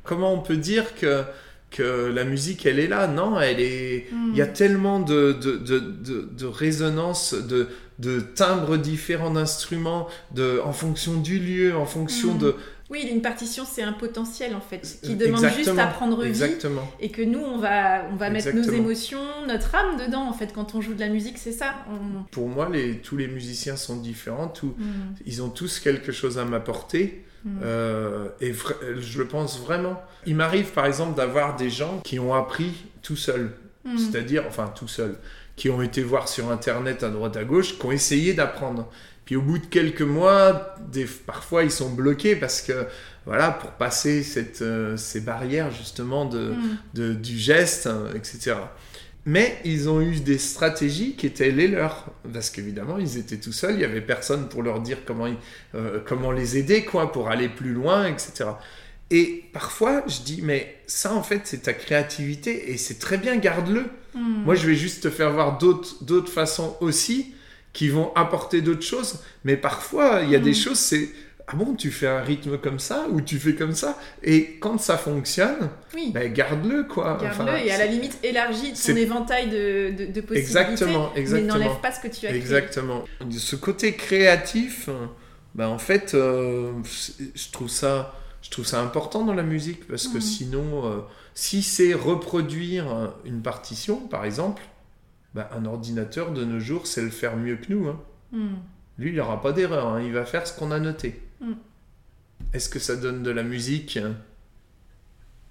comment on peut dire que que la musique, elle est là? Non, elle est. Il y a tellement de, de, de, de, de résonance, de, de timbres différents d'instruments, de, en fonction du lieu, en fonction de. Oui, une partition, c'est un potentiel en fait, qui Euh, demande juste à prendre vie. Exactement. Et que nous, on va, on va mettre nos émotions, notre âme dedans en fait. Quand on joue de la musique, c'est ça. On- Pour moi, les, tous les musiciens sont différents. Tous, Mm, ils ont tous quelque chose à m'apporter. mm. Euh, et je le pense vraiment. Il m'arrive par exemple d'avoir des gens qui ont appris tout seuls. Mm. c'est-à-dire, enfin tout seuls, qui ont été voir sur Internet à droite à gauche, qui ont essayé d'apprendre. Puis au bout de quelques mois, des, parfois ils sont bloqués parce que, voilà, pour passer cette, euh, ces barrières justement de, Mm. de- du geste, hein, etc. Mais ils ont eu des stratégies qui étaient les leurs, parce qu'évidemment ils étaient tout seuls, il y avait personne pour leur dire comment, ils- euh, comment les aider, quoi, pour aller plus loin, etc. Et parfois je dis, mais ça en fait c'est ta créativité et c'est très bien, garde-le. Mm. Moi je vais juste te faire voir d'autres d'autres façons aussi qui vont apporter d'autres choses, mais parfois il y a des Mm. choses, c'est ah bon, tu fais un rythme comme ça ou tu fais comme ça, et quand ça fonctionne, Oui. ben, garde-le quoi. Garde-le Enfin, et à la limite élargis ton éventail de, de, de possibilités. Exactement, Mais exactement. n'enlève pas ce que tu as créé. Exactement. Ce côté créatif, ben en fait, euh, je trouve ça, je trouve ça important dans la musique parce que Mhm. sinon, euh, si c'est reproduire une partition, par exemple, ben, un ordinateur de nos jours sait le faire mieux que nous. hein. Mm. Lui, il n'aura pas d'erreur. hein. Il va faire ce qu'on a noté. Mhm. Est-ce que ça donne de la musique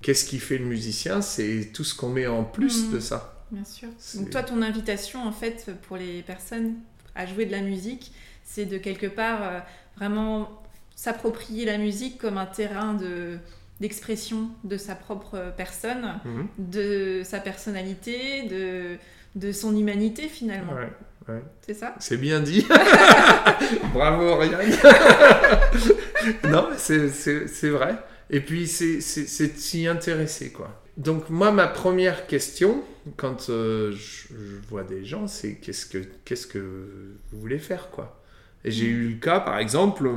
Qu'est-ce qui fait le musicien? C'est tout ce qu'on met en plus Mhm. de ça. Bien sûr. Donc toi, ton invitation, en fait, pour les personnes à jouer de la musique, c'est de quelque part euh, vraiment s'approprier la musique comme un terrain de d'expression de sa propre personne, Mhm. de sa personnalité, de, de son humanité finalement. Ouais. C'est ça? C'est bien dit. Bravo, Oriane. non, c'est- c'est c'est vrai. Et puis, c'est s'y intéresser, quoi. Donc, moi, ma première question, quand euh, je, je vois des gens, c'est qu'est-ce que, qu'est-ce que vous voulez faire, quoi? Et j'ai eu le cas, par exemple,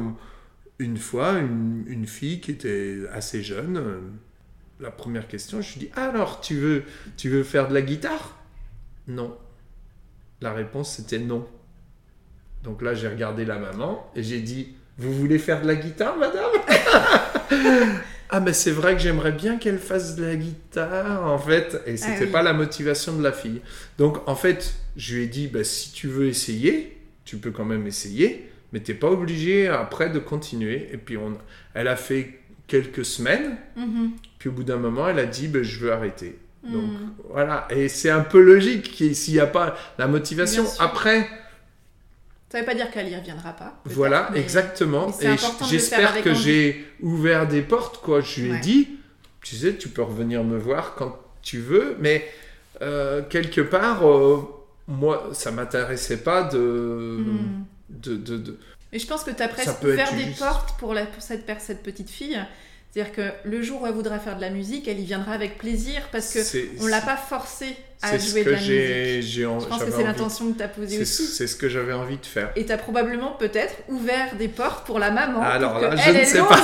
une fois, une, une fille qui était assez jeune. euh, La première question, je lui dis Alors, tu veux, tu veux faire de la guitare? Non. La réponse, c'était non. Donc là, j'ai regardé la maman et j'ai dit Vous voulez faire de la guitare, madame? Ah, mais c'est vrai que j'aimerais bien qu'elle fasse de la guitare, en fait. Et c'était Ah oui. pas la motivation de la fille. Donc, en fait, je lui ai dit bah, Si tu veux essayer, tu peux quand même essayer, mais t'es pas obligé après de continuer. Et puis, on... elle a fait quelques semaines. Mhm. Puis, au bout d'un moment, elle a dit bah, Je veux arrêter. Donc Mhm. voilà, et c'est un peu logique qu'il- s'il n'y a pas la motivation. Après, Ça veut pas dire qu'elle y reviendra pas. voilà, mais- exactement. mais Et j'espère que j'ai ouvert des portes, quoi. Je lui ai Ouais. dit, tu sais, tu peux revenir me voir quand tu veux, mais euh, quelque part, euh, moi, ça m'intéressait pas de, Mhm. de, de, de- Et je pense que tu as presque ouvert des juste. portes pour, la, pour cette, cette petite fille. C'est-à-dire que le jour où elle voudra faire de la musique, elle y viendra avec plaisir parce que on l'a pas forcée à jouer de la musique. Je pense que c'est l'intention que tu as posée C'est, aussi. c'est ce que j'avais envie de faire. Et tu as probablement peut-être ouvert des portes pour la maman. Alors pour là, je elle, ne sais pas.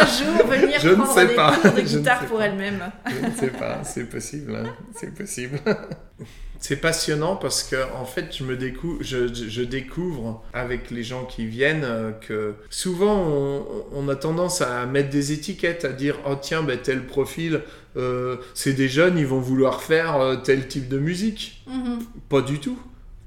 un jour venir Je prendre des cours de guitare pour elle-même. Je ne sais pas, c'est possible, hein, c'est possible. C'est passionnant parce que en fait, je me découvre, je, je- je découvre avec les gens qui viennent euh, que souvent on, on a tendance à mettre des étiquettes, à dire oh tiens ben, tel profil, euh, c'est des jeunes, ils vont vouloir faire euh, tel type de musique. Mhm. Pas du tout.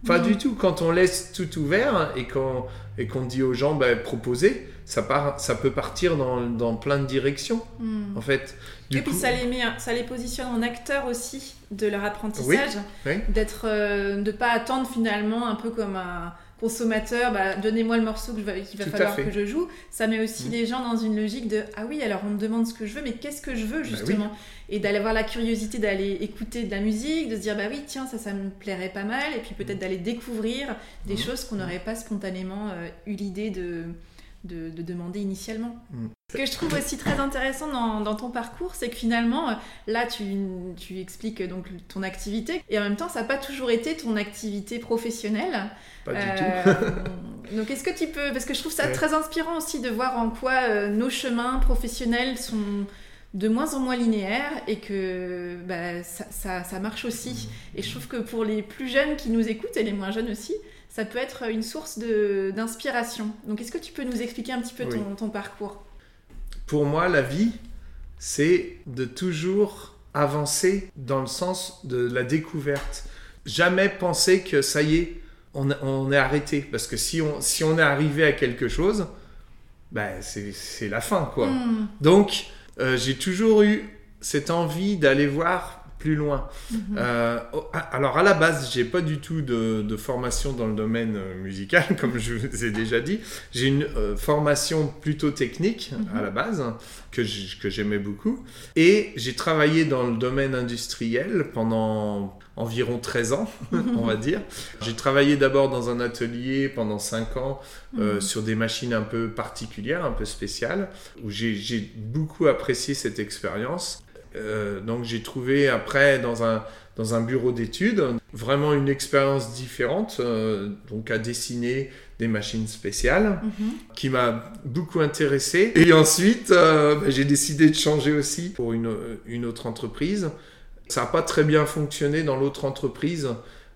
Pas Non. du tout. Quand on laisse tout ouvert et qu'on et qu'on dit aux gens ben, proposez, ça part, ça peut partir dans, dans plein de directions Mhm. en fait. Du et puis coup- ça les, met, ça les positionne en acteurs aussi de leur apprentissage. oui. D'être, euh, de pas attendre finalement un peu comme un consommateur, bah, donnez-moi le morceau qu'il va Tout à falloir que je joue. Ça met aussi Mm. les gens dans une logique de ah oui alors on me demande ce que je veux mais qu'est-ce que je veux Bah oui. justement? Et d'aller avoir la curiosité d'aller écouter de la musique, de se dire bah oui tiens ça ça me plairait pas mal et puis peut-être d'aller découvrir des Mm. choses qu'on n'aurait pas spontanément euh, eu l'idée de, de, de demander initialement. Mm. Ce que je trouve aussi très intéressant dans, dans ton parcours, c'est que finalement, euh, là, tu, tu expliques euh, donc ton activité, et en même temps, ça n'a pas toujours été ton activité professionnelle. Pas du Euh, tout. donc, est-ce que tu peux, parce que je trouve ça Ouais. très inspirant aussi de voir en quoi euh, nos chemins professionnels sont de moins en moins linéaire et que bah, ça, ça, marche aussi. Et je trouve que pour les plus jeunes qui nous écoutent et les moins jeunes aussi, ça peut être une source d'inspiration. Donc est-ce que tu peux nous expliquer un petit peu ton, ton parcours? Pour moi, la vie, c'est de toujours avancer dans le sens de la découverte. Jamais penser que ça y est, on, on est arrêté. Parce que si on, si on est arrivé à quelque chose, ben c'est la fin, quoi. Hmm. Donc, euh, j'ai toujours eu cette envie d'aller voir plus loin. Mhm. Euh, oh, ah, alors à la base, j'ai pas du tout de, formation dans le domaine euh, musical, comme je vous ai déjà dit. J'ai une formation plutôt technique à mhm. la base que j'aimais beaucoup, et j'ai travaillé dans le domaine industriel pendant environ 13 ans, on va dire. J'ai travaillé d'abord dans un atelier pendant 5 ans euh, mhm. sur des machines un peu particulières, un peu spéciales, où j'ai beaucoup apprécié cette expérience. Euh, donc j'ai trouvé après dans un, dans un bureau d'études vraiment une expérience différente, euh, donc à dessiner des machines spéciales, mhm. qui m'a beaucoup intéressé. Et ensuite, bah, j'ai décidé de changer aussi pour une, une autre entreprise ça n'a pas très bien fonctionné dans l'autre entreprise.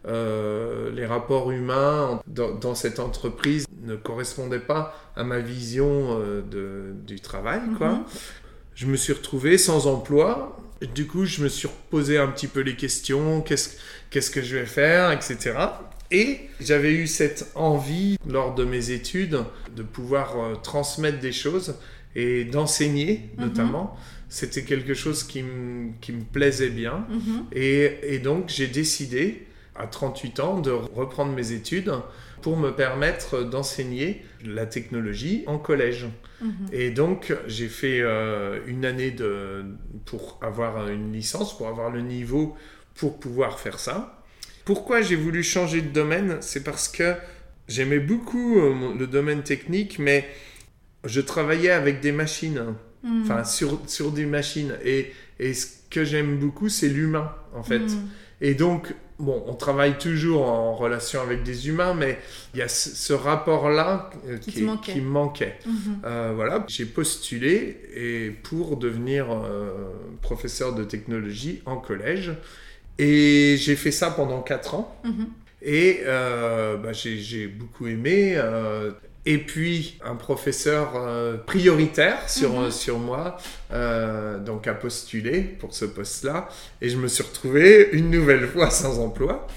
Euh, les rapports humains dans, cette entreprise ne correspondaient pas à ma vision euh, de, du travail. Quoi. Mhm. Je me suis retrouvé sans emploi. Du coup, je me suis posé un petit peu les questions, qu'est-ce, qu'est-ce que je vais faire, etc. Et j'avais eu cette envie, lors de mes études, de pouvoir euh, transmettre des choses et d'enseigner, mhm. notamment c'était quelque chose qui, me plaisait bien. Mhm. Et, donc, j'ai décidé, à 38 ans, de reprendre mes études pour me permettre d'enseigner la technologie en collège. Mhm. Et donc, j'ai fait euh, une année de, pour avoir une licence, pour avoir le niveau pour pouvoir faire ça. Pourquoi j'ai voulu changer de domaine? C'est parce que j'aimais beaucoup euh, le domaine technique, mais je travaillais avec des machines. Mm. enfin sur, sur des machines. Et, et ce que j'aime beaucoup, c'est l'humain, en fait. Mm. Et donc, bon, on travaille toujours en relation avec des humains, mais il y a ce, rapport-là euh, qui, qui, me manquait. Mm-hmm. Euh, voilà, j'ai postulé et pour devenir euh, professeur de technologie en collège. Et j'ai fait ça pendant 4 ans. Mm-hmm. Et bah, j'ai beaucoup aimé. Et puis un professeur euh, prioritaire sur, mhm. sur moi, euh, donc a postulé pour ce poste-là, et je me suis retrouvé une nouvelle fois sans emploi.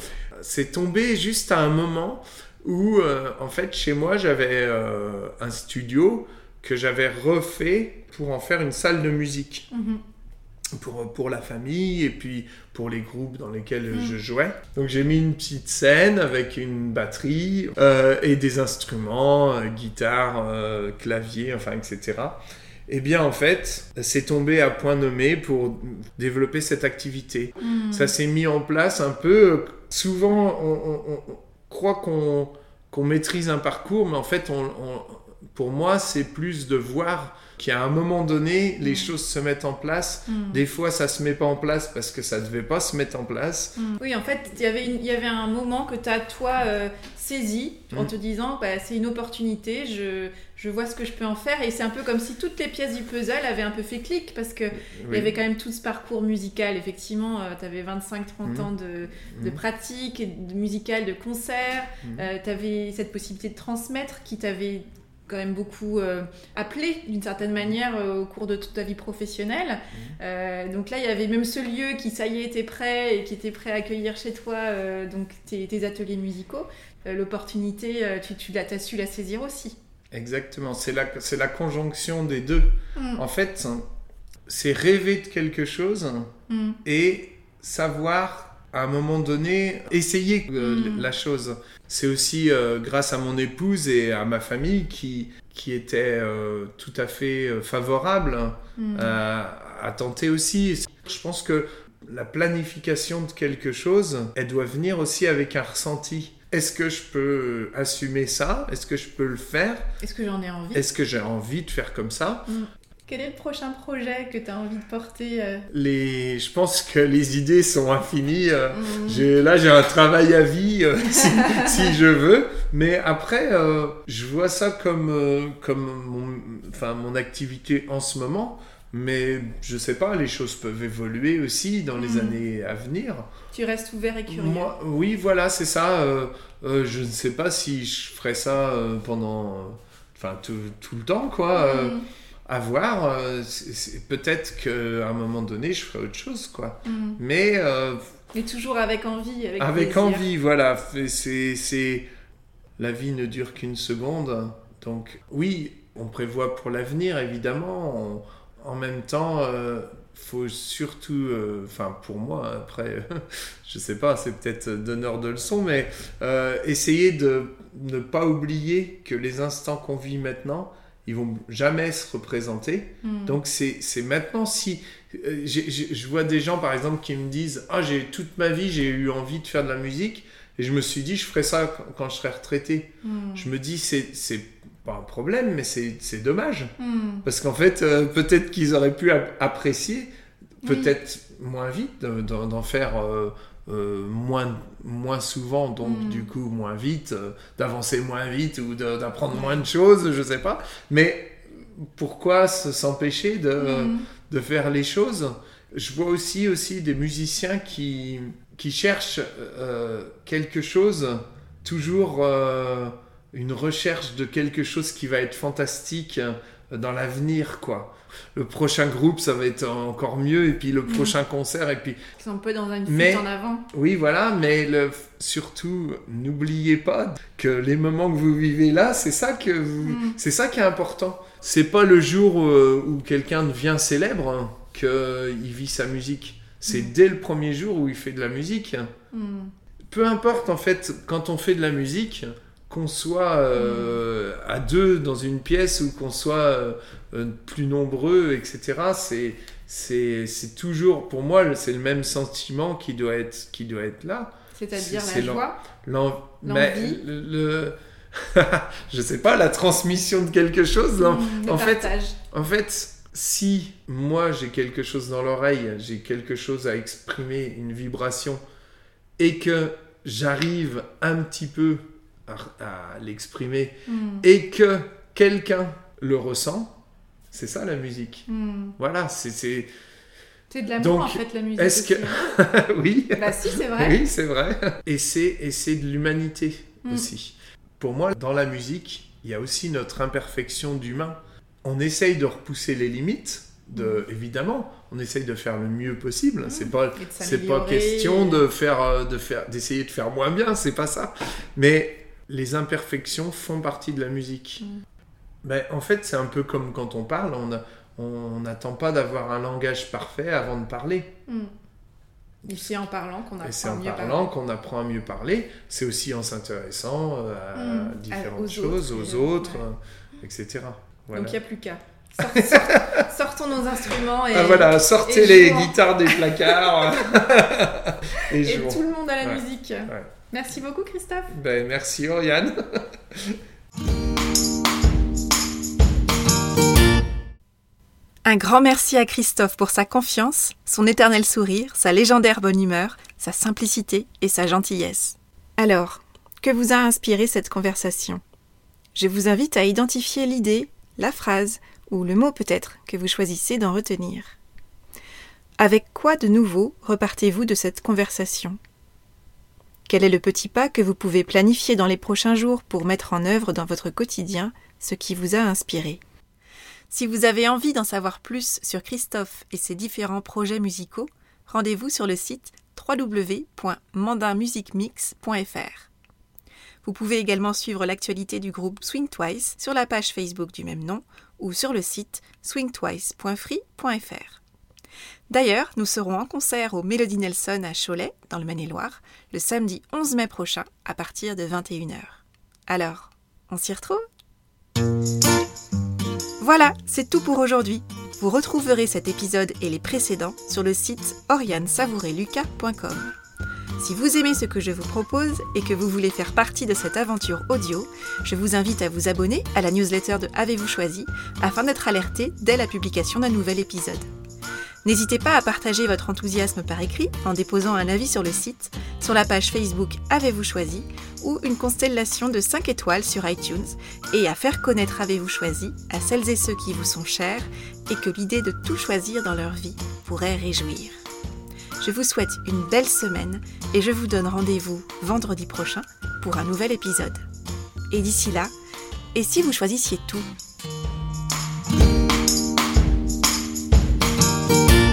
C'est tombé juste à un moment où, euh, en fait, chez moi, j'avais un studio que j'avais refait pour en faire une salle de musique. Mhm pour, pour la famille et puis pour les groupes dans lesquels mm. je jouais. Donc j'ai mis une petite scène avec une batterie euh, et des instruments, euh, guitare, euh, clavier, enfin etc. Et eh bien en fait, c'est tombé à point nommé pour développer cette activité. Mm. Ça s'est mis en place un peu. Souvent, on, croit qu'on qu'on maîtrise un parcours, mais en fait, on, pour moi, c'est plus de voir qu'à un moment donné, les mm. choses se mettent en place. Mm. Des fois, ça se met pas en place parce que ça devait pas se mettre en place. Mm. Oui, en fait, il y avait un moment que tu as, toi, euh, saisi en te disant, bah, c'est une opportunité, je, je vois ce que je peux en faire. Et c'est un peu comme si toutes les pièces du puzzle avaient un peu fait clic parce qu'il il y avait quand même tout ce parcours musical. Effectivement, tu avais 25-30 ans de, de pratique, de musicale, de concert. Euh, tu avais cette possibilité de transmettre qui t'avait quand même beaucoup euh, appelé d'une certaine manière euh, au cours de toute ta vie professionnelle. Mmh. Euh, donc là, il y avait même ce lieu qui, ça y est, était prêt et qui était prêt à accueillir chez toi donc tes, ateliers musicaux. L'opportunité, tu, tu as, su la saisir aussi. Exactement, c'est la, la conjonction des deux. Mmh. En fait, c'est rêver de quelque chose mmh. et savoir à un moment donné essayer la chose c'est aussi euh, grâce à mon épouse et à ma famille qui, qui étaient euh, tout à fait euh, favorables mm. à, tenter aussi. Je pense que la planification de quelque chose, elle doit venir aussi avec un ressenti. Est-ce que je peux assumer ça? Est-ce que je peux le faire? Est-ce que j'en ai envie? Est-ce que j'ai envie de faire comme ça? Mm. Quel est le prochain projet que tu as envie de porter euh les... Je pense que les idées sont infinies. Euh. Mmh. Là, j'ai un travail à vie, euh, si, je veux. Mais après, je vois ça comme, comme mon... Enfin, mon activité en ce moment. Mais je sais pas, les choses peuvent évoluer aussi dans les Mm. années à venir. Tu restes ouvert et curieux. Moi, oui, voilà, c'est ça. euh, je ne sais pas si je ferai ça pendant, enfin tout, tout le temps, quoi. euh, Mm, à voir. euh, Peut-être qu'à un moment donné, je ferai autre chose, quoi. Mais euh, Mais toujours avec envie, avec, avec envie, voilà. C'est, c'est la vie ne dure qu'une seconde, donc oui, on prévoit pour l'avenir, évidemment. On- En même temps, euh, faut surtout, euh, enfin pour moi, après, je sais pas, c'est peut-être donneur de leçons, mais euh, essayer de ne pas oublier que les instants qu'on vit maintenant, ils vont jamais se représenter. Mm. Donc c'est c'est maintenant si euh, je vois des gens par exemple qui me disent ah j'ai toute ma vie j'ai eu envie de faire de la musique et je me suis dit je ferai ça quand, quand je serai retraité. Mm. Je me dis c'est c'est pas un problème mais c'est c'est dommage Mm. parce qu'en fait euh, peut-être qu'ils auraient pu ap- apprécier Oui. Moins vite de- d'en faire euh, euh, moins moins souvent donc Mm. du coup moins vite euh, d'avancer moins vite ou d'apprendre moins de choses je sais pas mais pourquoi se- s'empêcher de Mm. de faire les choses? Je vois aussi, aussi des musiciens qui, qui cherchent quelque chose, toujours une recherche de quelque chose qui va être fantastique dans l'avenir, quoi. Le prochain groupe, ça va être encore mieux, et puis le Mhm. prochain concert, et puis Ils sont un peu dans une fuite Mais- en avant. oui, voilà, mais le, surtout, n'oubliez pas que les moments que vous vivez là, c'est ça que vous, Mm. c'est ça qui est important. C'est pas le jour euh, où quelqu'un devient célèbre hein, qu'il vit sa musique. C'est Mm. dès le premier jour où il fait de la musique. Mm. Peu importe, en fait, quand on fait de la musique, qu'on soit euh, à deux dans une pièce ou qu'on soit euh, plus nombreux, etc., c'est, c'est, c'est toujours, pour moi, c'est le même sentiment qui doit être, qui doit être là. C'est-à-dire C'est- c'est la joie. L'en- L'envie. le, le- je sais pas, la transmission de quelque chose. Mm, en fait, partage. En fait, si moi j'ai quelque chose dans l'oreille, j'ai quelque chose à exprimer, une vibration, et que j'arrive un petit peu à, à l'exprimer, Mm. et que quelqu'un le ressent, c'est ça la musique. Mm. Voilà, c'est... c'est- C'est de l'amour en fait la musique. est-ce que- aussi. oui, Bah si, c'est vrai. oui, c'est vrai. Et c'est, de l'humanité Mm. aussi. Pour moi, dans la musique, il y a aussi notre imperfection d'humain. On essaye de repousser les limites, de, évidemment, on essaye de faire le mieux possible. C'est pas, c'est pas question de faire, euh, de faire, d'essayer de faire moins bien, c'est pas ça. Mais les imperfections font partie de la musique. Mm. Ben, en fait, c'est un peu comme quand on parle, on n'attend pas d'avoir un langage parfait avant de parler. Mm. Et c'est en parlant qu'on c'est apprend en mieux parlant qu'on apprend à mieux parler. C'est aussi en s'intéressant euh, à Mm. différentes aux choses, autres, aux autres, ouais. euh, etc. Voilà. Donc il n'y a plus qu'à. Sort- sort- sortons nos instruments et, Ah voilà, sortez et les jouons. guitares des placards et tout le monde à la Ouais. musique. Merci beaucoup Christophe. Ben, merci Oriane. Un grand merci à Christophe pour sa confiance, son éternel sourire, sa légendaire bonne humeur, sa simplicité et sa gentillesse. Alors, que vous a inspiré cette conversation? Je vous invite à identifier l'idée, la phrase ou le mot peut-être que vous choisissez d'en retenir. Avec quoi de nouveau repartez-vous de cette conversation? Quel est le petit pas que vous pouvez planifier dans les prochains jours pour mettre en œuvre dans votre quotidien ce qui vous a inspiré? Si vous avez envie d'en savoir plus sur Christophe et ses différents projets musicaux, rendez-vous sur le site www.mandinmusicmix.fr. Vous pouvez également suivre l'actualité du groupe Swing Twice sur la page Facebook du même nom ou sur le site swingtwice.free.fr. D'ailleurs, nous serons en concert au Mélodie Nelson à Cholet, dans le Maine-et-Loire, le samedi 11 mai prochain à partir de 21h. Alors, on s'y retrouve? Voilà, c'est tout pour aujourd'hui. Vous retrouverez cet épisode et les précédents sur le site oriansavoureluca.com. Si vous aimez ce que je vous propose et que vous voulez faire partie de cette aventure audio, je vous invite à vous abonner à la newsletter de Avez-vous choisi afin d'être alerté dès la publication d'un nouvel épisode. N'hésitez pas à partager votre enthousiasme par écrit en déposant un avis sur le site, sur la page Facebook Avez-vous choisi ou une constellation de 5 étoiles sur iTunes et à faire connaître Avez-vous choisi à celles et ceux qui vous sont chers et que l'idée de tout choisir dans leur vie pourrait réjouir. Je vous souhaite une belle semaine et je vous donne rendez-vous vendredi prochain pour un nouvel épisode. Et d'ici là, et si vous choisissiez tout you